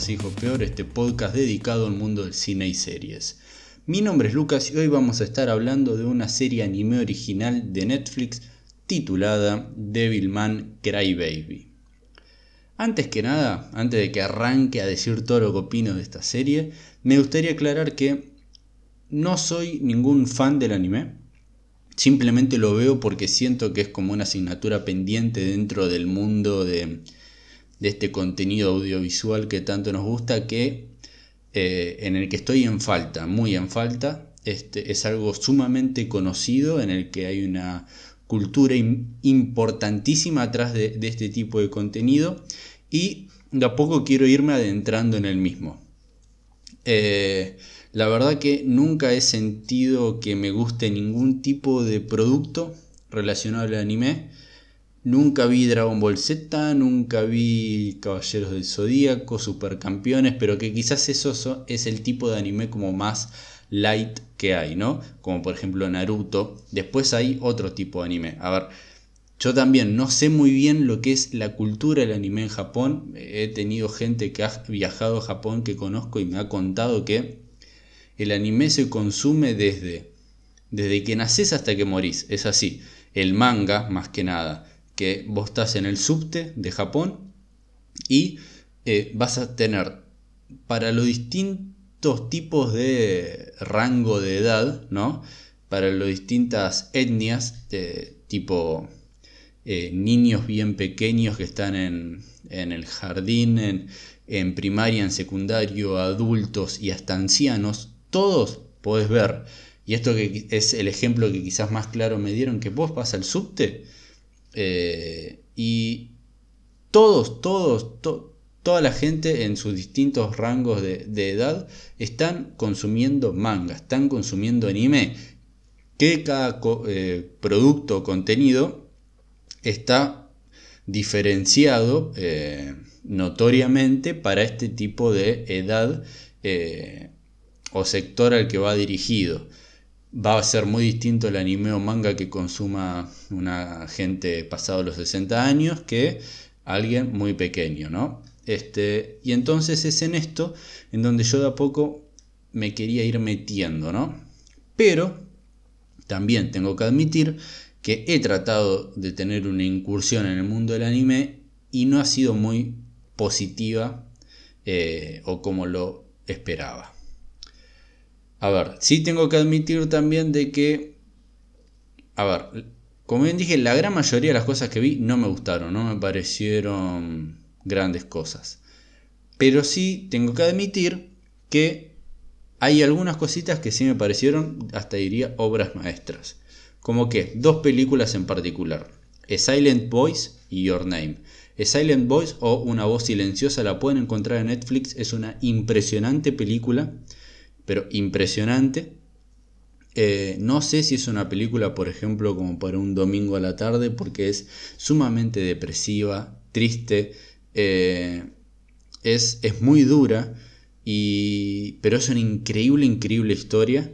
se dijo peor, este podcast dedicado al mundo del cine y series. Mi nombre es Lucas y hoy vamos a estar hablando de una serie anime original de Netflix titulada Devilman Crybaby. Antes que nada, antes de que arranque a decir todo lo que opino de esta serie, me gustaría aclarar que no soy ningún fan del anime, simplemente lo veo porque siento que es como una asignatura pendiente dentro del mundo de, de este contenido audiovisual que tanto nos gusta, que eh, en el que estoy en falta, muy en falta. Este, es algo sumamente conocido en el que hay una cultura importantísima atrás de, este tipo de contenido y de a poco quiero irme adentrando en el mismo. Eh, la verdad que nunca he sentido que me guste ningún tipo de producto relacionado al anime. Nunca vi Dragon Ball Z, nunca vi Caballeros del Zodíaco, Supercampeones, pero que quizás eso es el tipo de anime como más light que hay, ¿no? Como por ejemplo Naruto. Después hay otro tipo de anime. A ver, yo también no sé muy bien lo que es la cultura del anime en Japón. He tenido gente que ha viajado a Japón que conozco y me ha contado que el anime se consume desde, desde que naces hasta que morís. Es así. El manga, más que nada que vos estás en el subte de Japón y eh, vas a tener para los distintos tipos de rango de edad, ¿no? Para las distintas etnias, de, tipo eh, niños bien pequeños que están en, el jardín, en, en, primaria, en secundario, adultos y hasta ancianos, todos podés ver. Y esto que es el ejemplo que quizás más claro me dieron, que vos vas al subte eh, y todos, todos, toda la gente en sus distintos rangos de, edad están consumiendo manga, están consumiendo anime. Que cada eh, producto o contenido está diferenciado eh, notoriamente para este tipo de edad o sector al que va dirigido va a ser muy distinto el anime o manga que consuma una gente pasado los 60 años que alguien muy pequeño, ¿no? Este, y entonces es en esto en donde yo de a poco me quería ir metiendo, ¿no? Pero también tengo que admitir que he tratado de tener una incursión en el mundo del anime y no ha sido muy positiva eh, o como lo esperaba. A ver, sí tengo que admitir también de que, a ver, como bien dije, la gran mayoría de las cosas que vi no me gustaron, no me parecieron grandes cosas. Pero sí tengo que admitir que hay algunas cositas que sí me parecieron, hasta diría, obras maestras. Como que dos películas en particular. A Silent Voice y Your Name. A Silent Voice o Una voz silenciosa la pueden encontrar en Netflix. Es una impresionante película pero impresionante. Eh, no sé si es una película, por ejemplo, como para un domingo a la tarde, porque es sumamente depresiva, triste, eh, es, es, muy dura, y, pero es una increíble, increíble historia.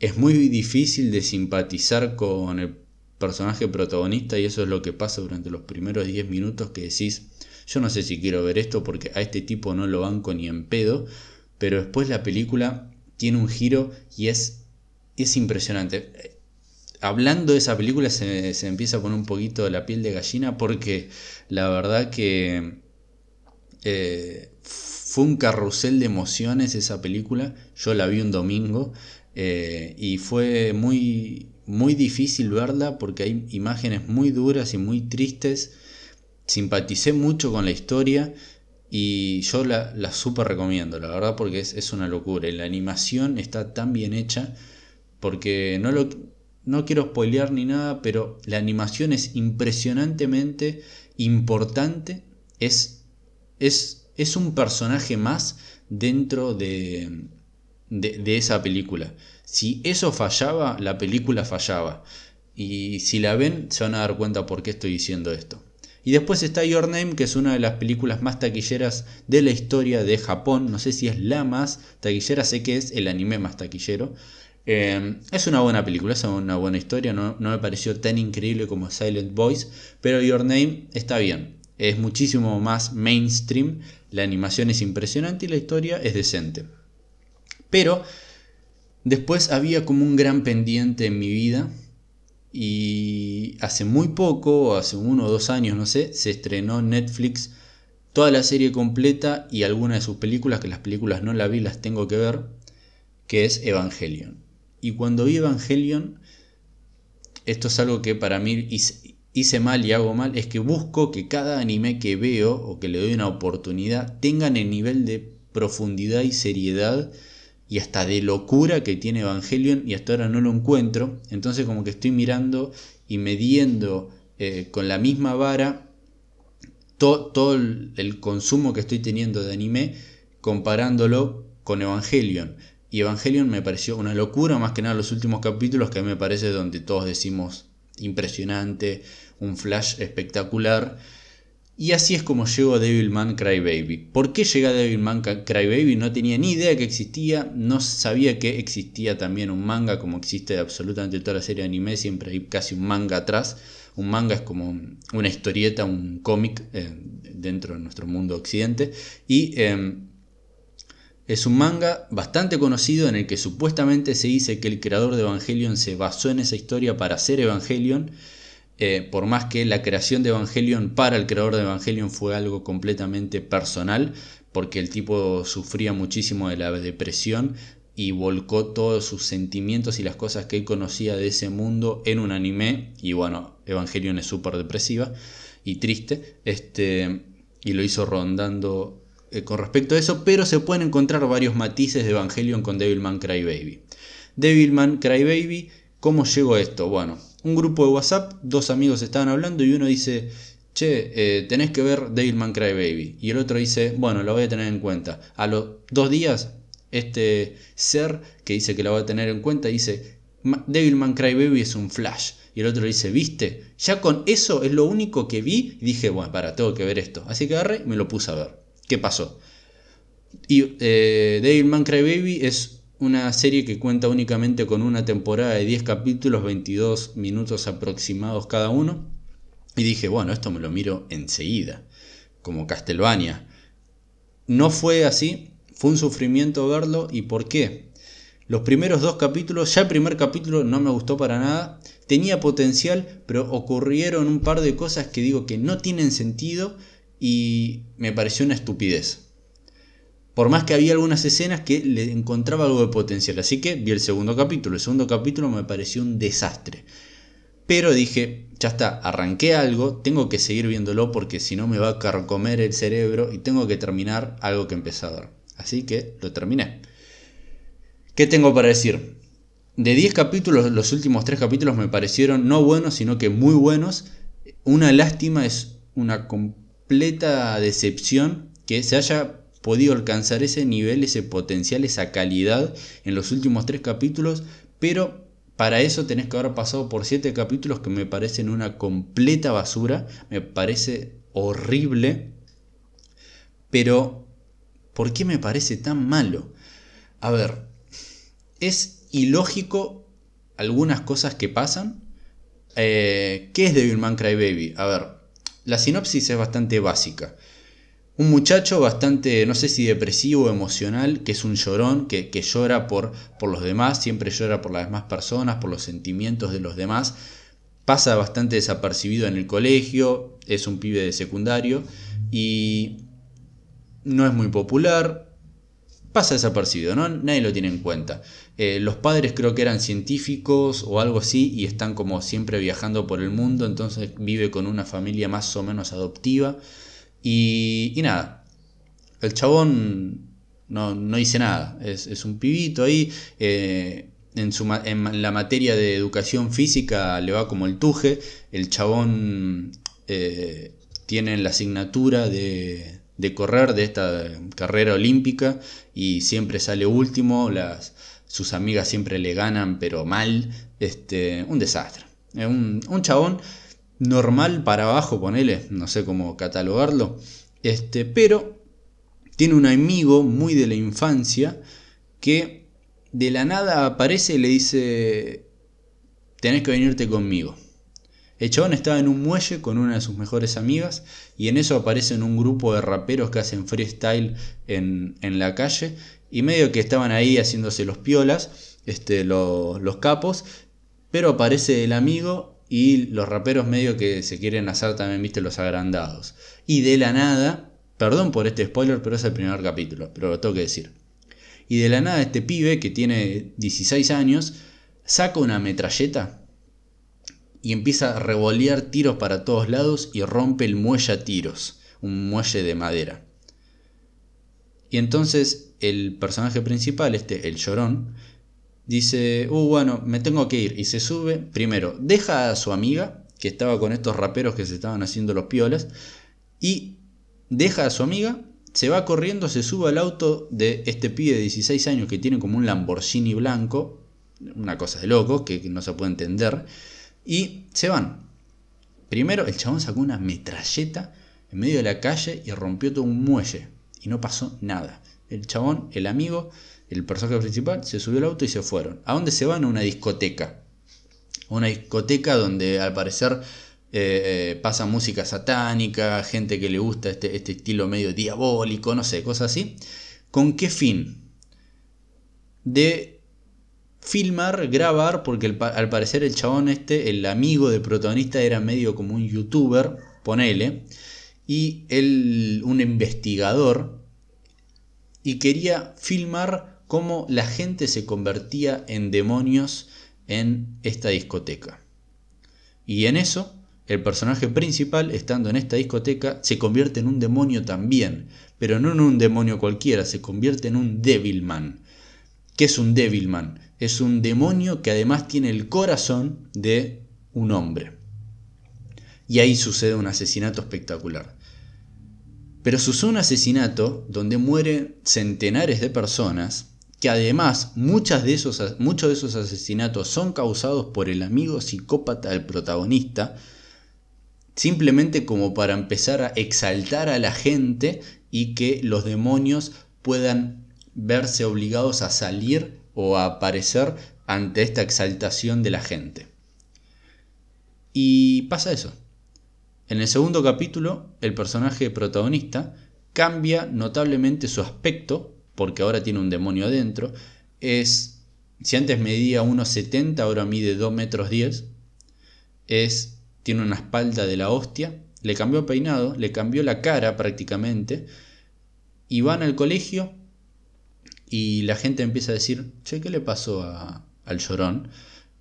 Es muy difícil de simpatizar con el personaje protagonista y eso es lo que pasa durante los primeros 10 minutos que decís, yo no sé si quiero ver esto porque a este tipo no lo banco ni en pedo, pero después la película tiene un giro y es, es impresionante. Hablando de esa película se, se empieza a poner un poquito la piel de gallina porque la verdad que eh, fue un carrusel de emociones esa película. Yo la vi un domingo eh, y fue muy, muy difícil verla porque hay imágenes muy duras y muy tristes. Simpaticé mucho con la historia y yo la, la super recomiendo, la verdad, porque es, una locura. Y la animación está tan bien hecha, porque no, lo, no quiero spoilear ni nada, pero la animación es impresionantemente importante. Es, es, es un personaje más dentro de, de, de esa película. Si eso fallaba, la película fallaba. Y si la ven, se van a dar cuenta por qué estoy diciendo esto. Y después está Your Name, que es una de las películas más taquilleras de la historia de Japón. No sé si es la más taquillera, sé que es el anime más taquillero. Eh, es una buena película, es una buena historia, no, me pareció tan increíble como Silent Voice, pero Your Name está bien. es muchísimo más mainstream, la animación es impresionante y la historia es decente. Pero después había como un gran pendiente en mi vida y hace muy poco, hace uno o dos años, no sé, se estrenó en Netflix toda la serie completa y algunas de sus películas, que las películas no la vi, las tengo que ver, que es Evangelion. Y cuando vi Evangelion, esto es algo que para mí hice, mal y hago mal, es que busco que cada anime que veo o que le doy una oportunidad tengan el nivel de profundidad y seriedad y hasta de locura que tiene Evangelion y hasta ahora no lo encuentro. Entonces como que estoy mirando y midiendo eh, con la misma vara todo el, consumo que estoy teniendo de anime comparándolo con Evangelion. Y Evangelion me pareció una locura, más que nada los últimos capítulos, que me parece donde todos decimos impresionante, un flash espectacular. Y así es como llegó Devilman Crybaby. ¿Por qué llega Devilman Crybaby? No tenía ni idea que existía, no sabía que existía también un manga, como existe absolutamente toda la serie de anime, siempre hay casi un manga atrás. Un manga es como una historieta, un cómic eh, dentro de nuestro mundo occidente. Y em, es un manga bastante conocido en el que supuestamente se dice que el creador de Evangelion se basó en esa historia para hacer Evangelion. Eh, por más que la creación de Evangelion para el creador de Evangelion fue algo completamente personal, porque el tipo sufría muchísimo de la depresión, y volcó todos sus sentimientos y las cosas que él conocía de ese mundo en un anime. Y bueno, Evangelion es súper depresiva y triste. Este, y lo hizo rondando eh, con respecto a eso, pero se pueden encontrar varios matices de Evangelion con Devilman Crybaby. Devilman Crybaby, ¿cómo llegó esto? Bueno, un grupo de WhatsApp, dos amigos estaban hablando y uno dice, che, eh, tenés que ver Devilman Crybaby. Y el otro dice, bueno, lo voy a tener en cuenta. A los dos días este ser que dice que la va a tener en cuenta dice, Devilman Crybaby es un flash. Y el otro dice, ¿viste? Ya con eso es lo único que vi. Y dije, bueno, para, tengo que ver esto. Así que agarré y me lo puse a ver. ¿Qué pasó? Y eh, Devilman Crybaby es una serie que cuenta únicamente con una temporada de 10 capítulos, 22 minutos aproximados cada uno. Y dije, bueno, esto me lo miro enseguida, como Castlevania. No fue así, fue un sufrimiento verlo y por qué. Los primeros dos capítulos, ya el primer capítulo no me gustó para nada, tenía potencial, pero ocurrieron un par de cosas que digo que no tienen sentido y me pareció una estupidez. Por más que había algunas escenas que le encontraba algo de potencial, así que vi el segundo capítulo. El segundo capítulo me pareció un desastre. Pero dije, ya está, arranqué algo, tengo que seguir viéndolo porque si no me va a carcomer el cerebro y tengo que terminar algo que empecé a. Así que lo terminé. ¿Qué tengo para decir? De 10 capítulos, los últimos 3 capítulos me parecieron no buenos, sino que muy buenos. Una lástima es una completa decepción que se haya podido alcanzar ese nivel, ese potencial, esa calidad en los últimos 3 capítulos, pero para eso tenés que haber pasado por 7 capítulos que me parecen una completa basura, me parece horrible, pero ¿Por qué me parece tan malo? A ver, es ilógico algunas cosas que pasan. Eh, ¿Qué es Devilman Crybaby? A ver, la sinopsis es bastante básica. Un muchacho bastante, no sé si depresivo o emocional, que es un llorón, que, que llora por, por los demás, siempre llora por las demás personas, por los sentimientos de los demás. Pasa bastante desapercibido en el colegio, es un pibe de secundario y no es muy popular, pasa desapercibido, ¿no? Nadie lo tiene en cuenta. Eh, los padres creo que eran científicos o algo así y están como siempre viajando por el mundo, entonces vive con una familia más o menos adoptiva. Y, nada, el chabón no, dice nada, es, un pibito ahí. Eh, en, su, la materia de educación física le va como el tuje. El chabón eh, tiene la asignatura de, de correr de esta carrera olímpica y siempre sale último, las, sus amigas siempre le ganan pero mal, este, un desastre. Un, un chabón normal para abajo, ponele, no sé cómo catalogarlo, este, pero tiene un amigo muy de la infancia que de la nada aparece y le dice, tenés que venirte conmigo. El chabón estaba en un muelle con una de sus mejores amigas y en eso aparecen un grupo de raperos que hacen freestyle en, en la calle y medio que estaban ahí haciéndose los piolas, este, los capos, pero aparece el amigo y los raperos medio que se quieren hacer también, viste, los agrandados. Y de la nada, perdón por este spoiler, pero es el primer capítulo, pero lo tengo que decir. Y de la nada este pibe que tiene 16 años saca una metralleta y empieza a revolear tiros para todos lados y rompe el muelle a tiros, un muelle de madera. Y entonces el personaje principal, este, el llorón, dice, uh, bueno, me tengo que ir. Y se sube, primero, deja a su amiga, que estaba con estos raperos que se estaban haciendo los piolas, y deja a su amiga, se va corriendo, se sube al auto de este pibe de 16 años que tiene como un Lamborghini blanco, una cosa de loco, que no se puede entender, y se van. Primero, el chabón sacó una metralleta en medio de la calle y rompió todo un muelle, y no pasó nada. El chabón, el amigo, el personaje principal, se subió al auto y se fueron. ¿A dónde se van? A una discoteca. Una discoteca donde al parecer eh, pasa música satánica, gente que le gusta este, este, estilo medio diabólico, no sé, cosas así. ¿Con qué fin? De filmar, grabar, porque al parecer el chabón este, el amigo del protagonista, era medio como un youtuber, ponele, y él, un investigador, y quería filmar cómo la gente se convertía en demonios en esta discoteca. Y en eso, el personaje principal, estando en esta discoteca, se convierte en un demonio también, pero no en un demonio cualquiera, se convierte en un Devilman. ¿Qué es un Devilman? Es un demonio que además tiene el corazón de un hombre. Y ahí sucede un asesinato espectacular. Pero sucede un asesinato donde mueren centenares de personas que además muchas de esos, muchos de esos asesinatos son causados por el amigo psicópata del protagonista, simplemente como para empezar a exaltar a la gente y que los demonios puedan verse obligados a salir o a aparecer ante esta exaltación de la gente. Y pasa eso. En el segundo capítulo, el personaje protagonista cambia notablemente su aspecto porque ahora tiene un demonio adentro, es, si antes medía 1,70, ahora mide 2 metros 10, es, tiene una espalda de la hostia, le cambió peinado, le cambió la cara prácticamente, y van al colegio y la gente empieza a decir, che, ¿qué le pasó al llorón?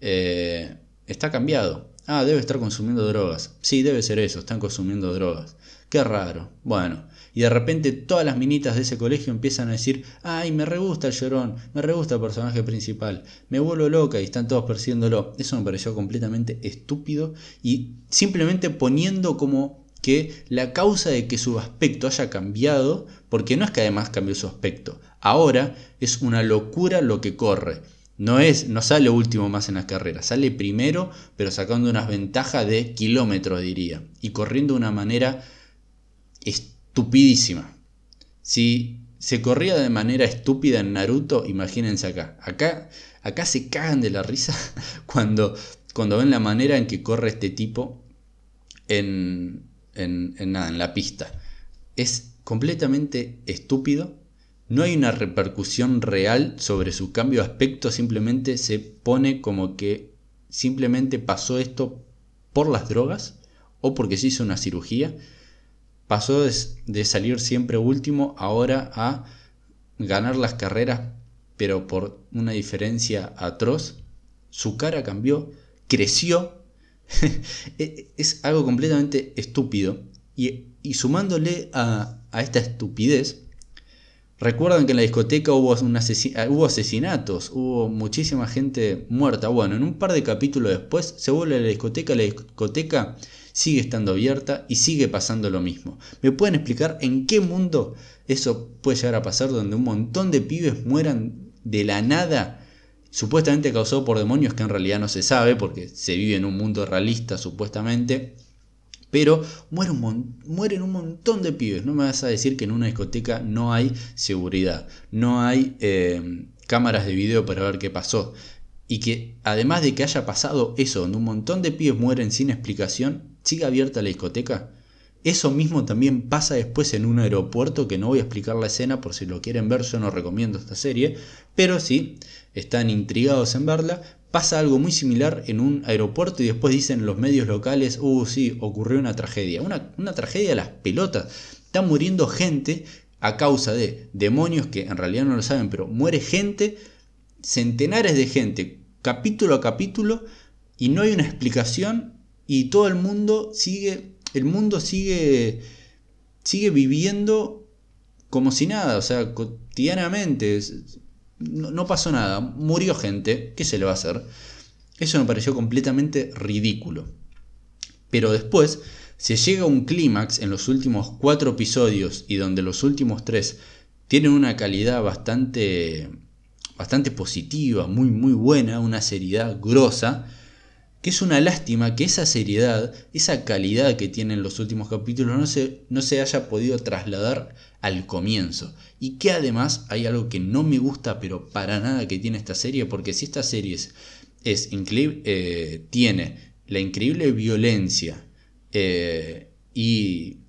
Eh, está cambiado. Ah, debe estar consumiendo drogas. Sí, debe ser eso, están consumiendo drogas. Qué raro. Bueno, y de repente todas las minitas de ese colegio empiezan a decir, ay, me re gusta el llorón, me re gusta el personaje principal, me vuelvo loca y están todos persiguiéndolo. Eso me pareció completamente estúpido y simplemente poniendo como que la causa de que su aspecto haya cambiado, porque no es que además cambió su aspecto, ahora es una locura lo que corre. No, es, no sale último más en las carreras, sale primero, pero sacando unas ventajas de kilómetros, diría, y corriendo de una manera estupidísima. Si se corría de manera estúpida en Naruto, imagínense acá. Acá, acá se cagan de la risa cuando, cuando ven la manera en que corre este tipo en, en, nada, en la pista. Es completamente estúpido. No hay una repercusión real sobre su cambio de aspecto, simplemente se pone como que simplemente pasó esto por las drogas o porque se hizo una cirugía pasó de, salir siempre último ahora a ganar las carreras, pero por una diferencia atroz. Su cara cambió, creció. E, es algo completamente estúpido. Y, sumándole a, esta estupidez, recuerdan que en la discoteca hubo, hubo asesinatos, hubo muchísima gente muerta. Bueno, en un par de capítulos después se vuelve a la discoteca, la discoteca sigue estando abierta y sigue pasando lo mismo. ¿Me pueden explicar en qué mundo eso puede llegar a pasar donde un montón de pibes mueran de la nada? Supuestamente causado por demonios que en realidad no se sabe porque se vive en un mundo realista supuestamente. Pero mueren un, mueren un montón de pibes. No me vas a decir que en una discoteca no hay seguridad, no hay eh, cámaras de video para ver qué pasó. y que además de que haya pasado eso, donde un montón de pibes mueren sin explicación, sigue abierta la discoteca. Eso mismo también pasa después en un aeropuerto, que no voy a explicar la escena por si lo quieren ver, yo no recomiendo esta serie, pero si están intrigados en verla, pasa algo muy similar en un aeropuerto y después dicen los medios locales, uh, sí, ocurrió una tragedia. Una, una tragedia a las pelotas. Está muriendo gente a causa de demonios que en realidad no lo saben, pero muere gente, centenares de gente, capítulo a capítulo y no hay una explicación y todo el mundo sigue, el mundo sigue, sigue viviendo como si nada, o sea, cotidianamente, no, pasó nada, murió gente, ¿qué se le va a hacer? Eso me pareció completamente ridículo. Pero después se llega a un clímax en los últimos cuatro episodios y donde los últimos tres tienen una calidad bastante bastante positiva, muy muy buena, una seriedad grosa, que es una lástima que esa seriedad, esa calidad que tienen los últimos capítulos no se, no se haya podido trasladar al comienzo. Y que además hay algo que no me gusta, pero para nada que tiene esta serie, porque si esta serie es, increíble, eh, tiene la increíble violencia eh, y,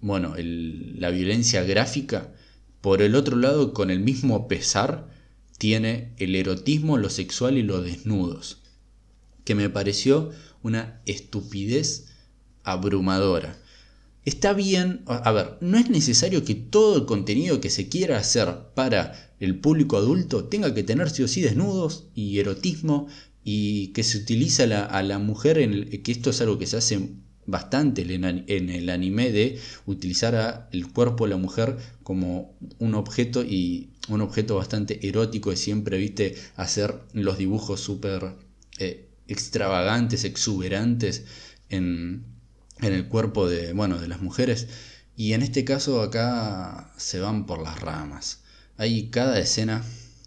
bueno, la violencia gráfica, por el otro lado, con el mismo pesar, tiene el erotismo, lo sexual y los desnudos, que me pareció una estupidez abrumadora. Está bien, a ver, no es necesario que todo el contenido que se quiera hacer para el público adulto tenga que tener sí o sí desnudos y erotismo y que se utiliza a la, mujer, en que esto es algo que se hace bastante en el anime de utilizar el cuerpo de la mujer como un objeto y un objeto bastante erótico y siempre viste hacer los dibujos súper eh, extravagantes, exuberantes en, en, el cuerpo de, bueno, de las mujeres. Y en este caso acá se van por las ramas. Hay cada escena,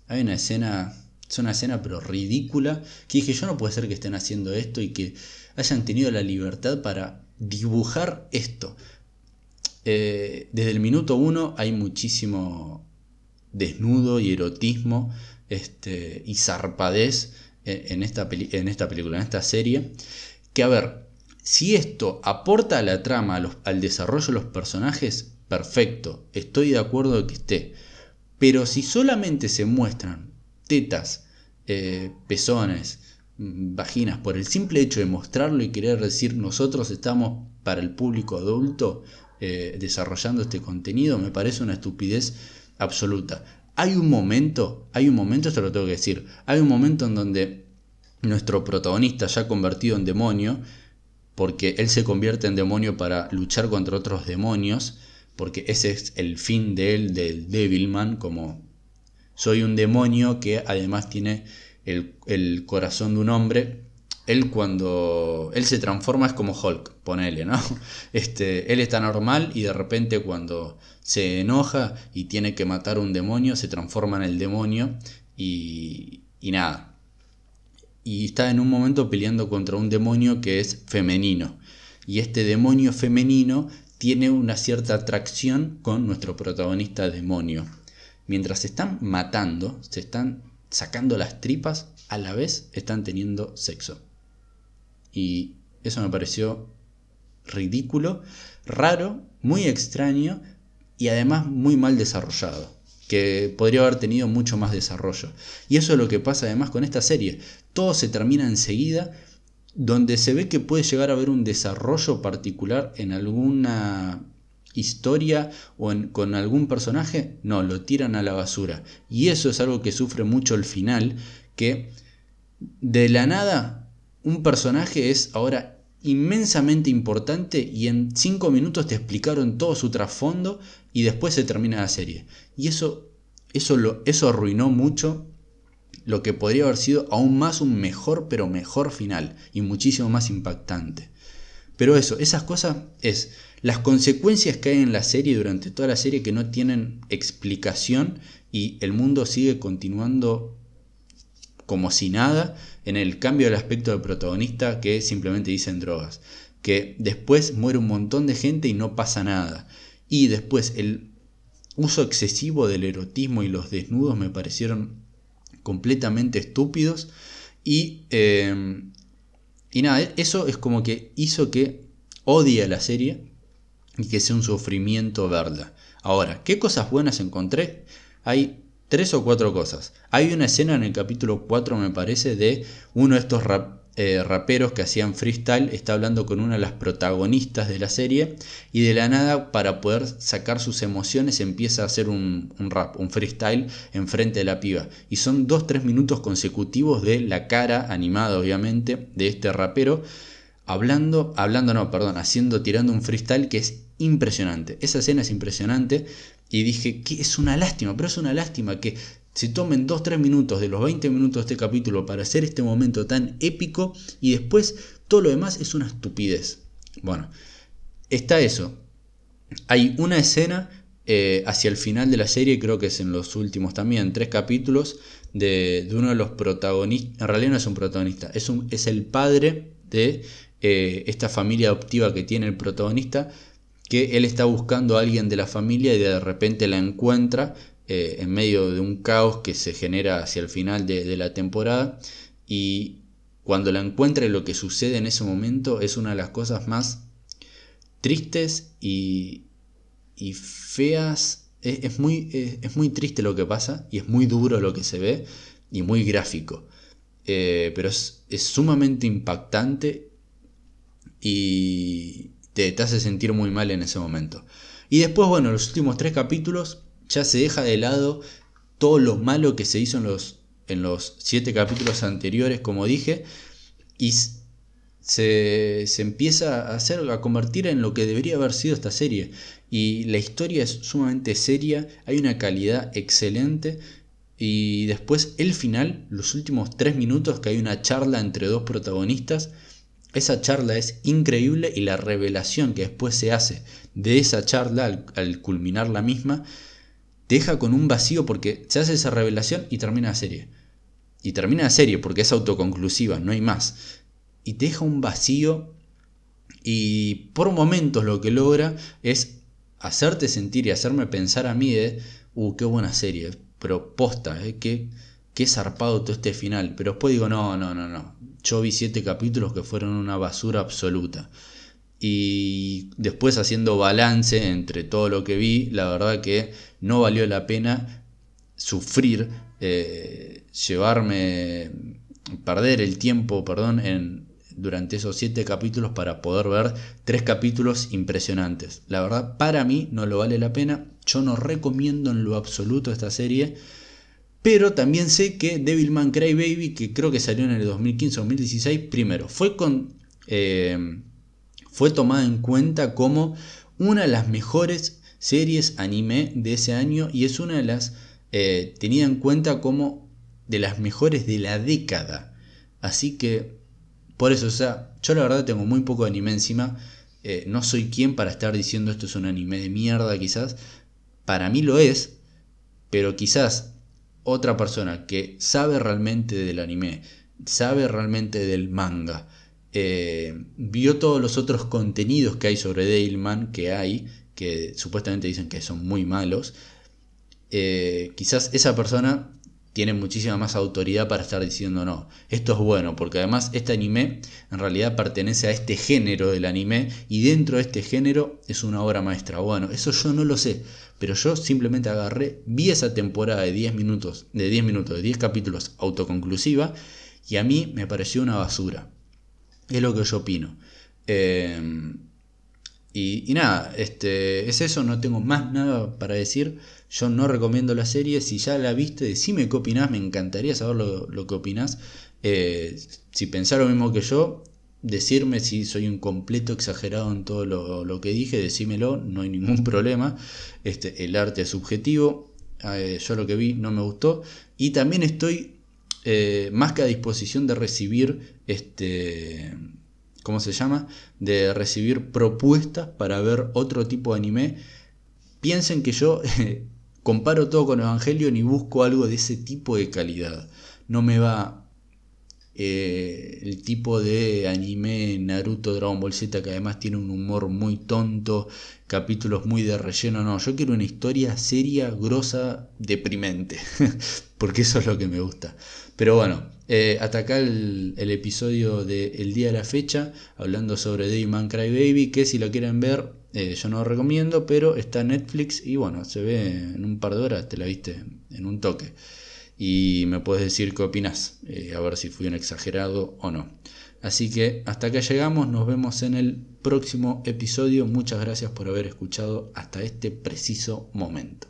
hay una escena, es una escena pero ridícula, que dije yo no puede ser que estén haciendo esto y que hayan tenido la libertad para dibujar esto. Eh, desde el minuto uno hay muchísimo desnudo y erotismo este, y zarpadez en esta, en esta película, en esta serie. Que a ver, si esto aporta a la trama, al desarrollo de los personajes, perfecto, estoy de acuerdo que esté. Pero si solamente se muestran tetas, eh, pezones, mm, vaginas, por el simple hecho de mostrarlo y querer decir nosotros estamos para el público adulto eh, desarrollando este contenido, me parece una estupidez absoluta. Hay un momento, hay un momento, esto lo tengo que decir, hay un momento en donde nuestro protagonista ya convertido en demonio, porque él se convierte en demonio para luchar contra otros demonios, porque ese es el fin de él, del Devilman, como soy un demonio que además tiene el, el corazón de un hombre, él cuando él se transforma es como Hulk, ponele, ¿no? Este, él está normal y de repente cuando se enoja y tiene que matar a un demonio, se transforma en el demonio y, y nada. Y está en un momento peleando contra un demonio que es femenino. Y este demonio femenino tiene una cierta atracción con nuestro protagonista demonio. Mientras se están matando, se están sacando las tripas, a la vez están teniendo sexo. Y eso me pareció ridículo, raro, muy extraño y además muy mal desarrollado, que podría haber tenido mucho más desarrollo. Y eso es lo que pasa además con esta serie. Todo se termina enseguida, donde se ve que puede llegar a haber un desarrollo particular en alguna historia o con algún personaje, no, lo tiran a la basura. Y eso es algo que sufre mucho el final, que de la nada un personaje es ahora inmensamente importante y en 5 minutos te explicaron todo su trasfondo y después se termina la serie. Y eso, eso, eso arruinó mucho lo que podría haber sido aún más un mejor pero mejor final y muchísimo más impactante. Pero eso, esas cosas es las consecuencias que hay en la serie durante toda la serie que no tienen explicación y el mundo sigue continuando como si nada en el cambio del aspecto del protagonista que simplemente dicen drogas. Que después muere un montón de gente y no pasa nada. Y después el uso excesivo del erotismo y los desnudos me parecieron completamente estúpidos Y, eh, y nada, eso es como que hizo que odie la serie y que sea un sufrimiento verla. Ahora, ¿qué cosas buenas encontré? Hay tres o cuatro cosas. Hay una escena en el capítulo 4, me parece, de uno de estos eh, raperos que hacían freestyle, está hablando con una de las protagonistas de la serie y de la nada, para poder sacar sus emociones, empieza a hacer un, rap, un freestyle enfrente de la piba. Y son dos, tres minutos consecutivos de la cara animada, obviamente, de este rapero hablando, hablando no, perdón, haciendo, tirando un freestyle que es impresionante. Esa escena es impresionante y dije que es una lástima, pero es una lástima que se tomen 2-3 minutos de los 20 minutos de este capítulo para hacer este momento tan épico y después todo lo demás es una estupidez. Bueno, está eso. Hay una escena eh, hacia el final de la serie, creo que es en los últimos también, tres capítulos, de, uno de los protagonistas, en realidad no es un protagonista, es, un, es el padre de eh, esta familia adoptiva que tiene el protagonista, que él está buscando a alguien de la familia y de repente la encuentra eh, en medio de un caos que se genera hacia el final de, la temporada y cuando la encuentra lo que sucede en ese momento es una de las cosas más tristes y, y feas. Es, muy, es, muy triste lo que pasa y es muy duro lo que se ve y muy gráfico. Eh, pero es, es, sumamente impactante y te, hace sentir muy mal en ese momento. Y después, bueno, los últimos tres capítulos ya se deja de lado todo lo malo que se hizo en los, en los siete capítulos anteriores, como dije, y se, se, empieza a hacer, a convertir en lo que debería haber sido esta serie. Y la historia es sumamente seria, hay una calidad excelente. Y después el final, los últimos tres minutos, que hay una charla entre dos protagonistas, esa charla es increíble y la revelación que después se hace de esa charla al, culminar la misma te deja con un vacío porque se hace esa revelación y termina la serie. Y termina la serie porque es autoconclusiva, no hay más. Y te deja un vacío y por momentos lo que logra es hacerte sentir y hacerme pensar a mí de, uh, qué buena serie, pero posta, eh, qué, qué zarpado todo este final. Pero después digo, no, no, no, no, yo vi siete capítulos que fueron una basura absoluta. Y después haciendo balance entre todo lo que vi, la verdad que no valió la pena sufrir, eh, llevarme, perder el tiempo, perdón, en, durante esos siete capítulos para poder ver tres capítulos impresionantes. La verdad, para mí no lo vale la pena. Yo no recomiendo en lo absoluto esta serie. Pero también sé que Devilman Crybaby, que creo que salió en el 2015-2016, primero, fue, con, eh, fue tomada en cuenta como una de las mejores series anime de ese año y es una de las eh, tenida en cuenta como de las mejores de la década. Así que, por eso, o sea, yo la verdad tengo muy poco anime encima. Eh, no soy quien para estar diciendo esto es un anime de mierda, quizás. Para mí lo es, pero quizás otra persona que sabe realmente del anime, sabe realmente del manga, eh, vio todos los otros contenidos que hay sobre Deilman, que hay, que supuestamente dicen que son muy malos, eh, quizás esa persona tiene muchísima más autoridad para estar diciendo no, esto es bueno, porque además este anime en realidad pertenece a este género del anime y dentro de este género es una obra maestra. Bueno, eso yo no lo sé, pero yo simplemente agarré, vi esa temporada de 10 minutos, de 10 minutos, de 10 capítulos autoconclusiva y a mí me pareció una basura. Es lo que yo opino. Eh, y, nada, este, es eso, no tengo más nada para decir. Yo no recomiendo la serie. Si ya la viste, decime qué opinás. Me encantaría saber lo, que opinás. Eh, si pensás lo mismo que yo, decirme si soy un completo exagerado en todo lo, que dije, decímelo, no hay ningún problema. Este, el arte es subjetivo. Eh, yo lo que vi no me gustó. Y también estoy eh, más que a disposición de recibir este ¿cómo se llama? De recibir propuestas para ver otro tipo de anime. Piensen que yo comparo todo con Evangelion y busco algo de ese tipo de calidad. No me va eh, el tipo de anime Naruto Dragon Ball Z que además tiene un humor muy tonto, capítulos muy de relleno, no, yo quiero una historia seria, grosa, deprimente, porque eso es lo que me gusta. Pero bueno, eh, hasta acá el, episodio del día de la fecha, hablando sobre Cry Baby que si lo quieren ver, eh, yo no lo recomiendo, pero está en Netflix y bueno, se ve en un par de horas, te la viste en un toque. Y me puedes decir qué opinas, eh, a ver si fui un exagerado o no. Así que hasta acá llegamos, nos vemos en el próximo episodio. Muchas gracias por haber escuchado hasta este preciso momento.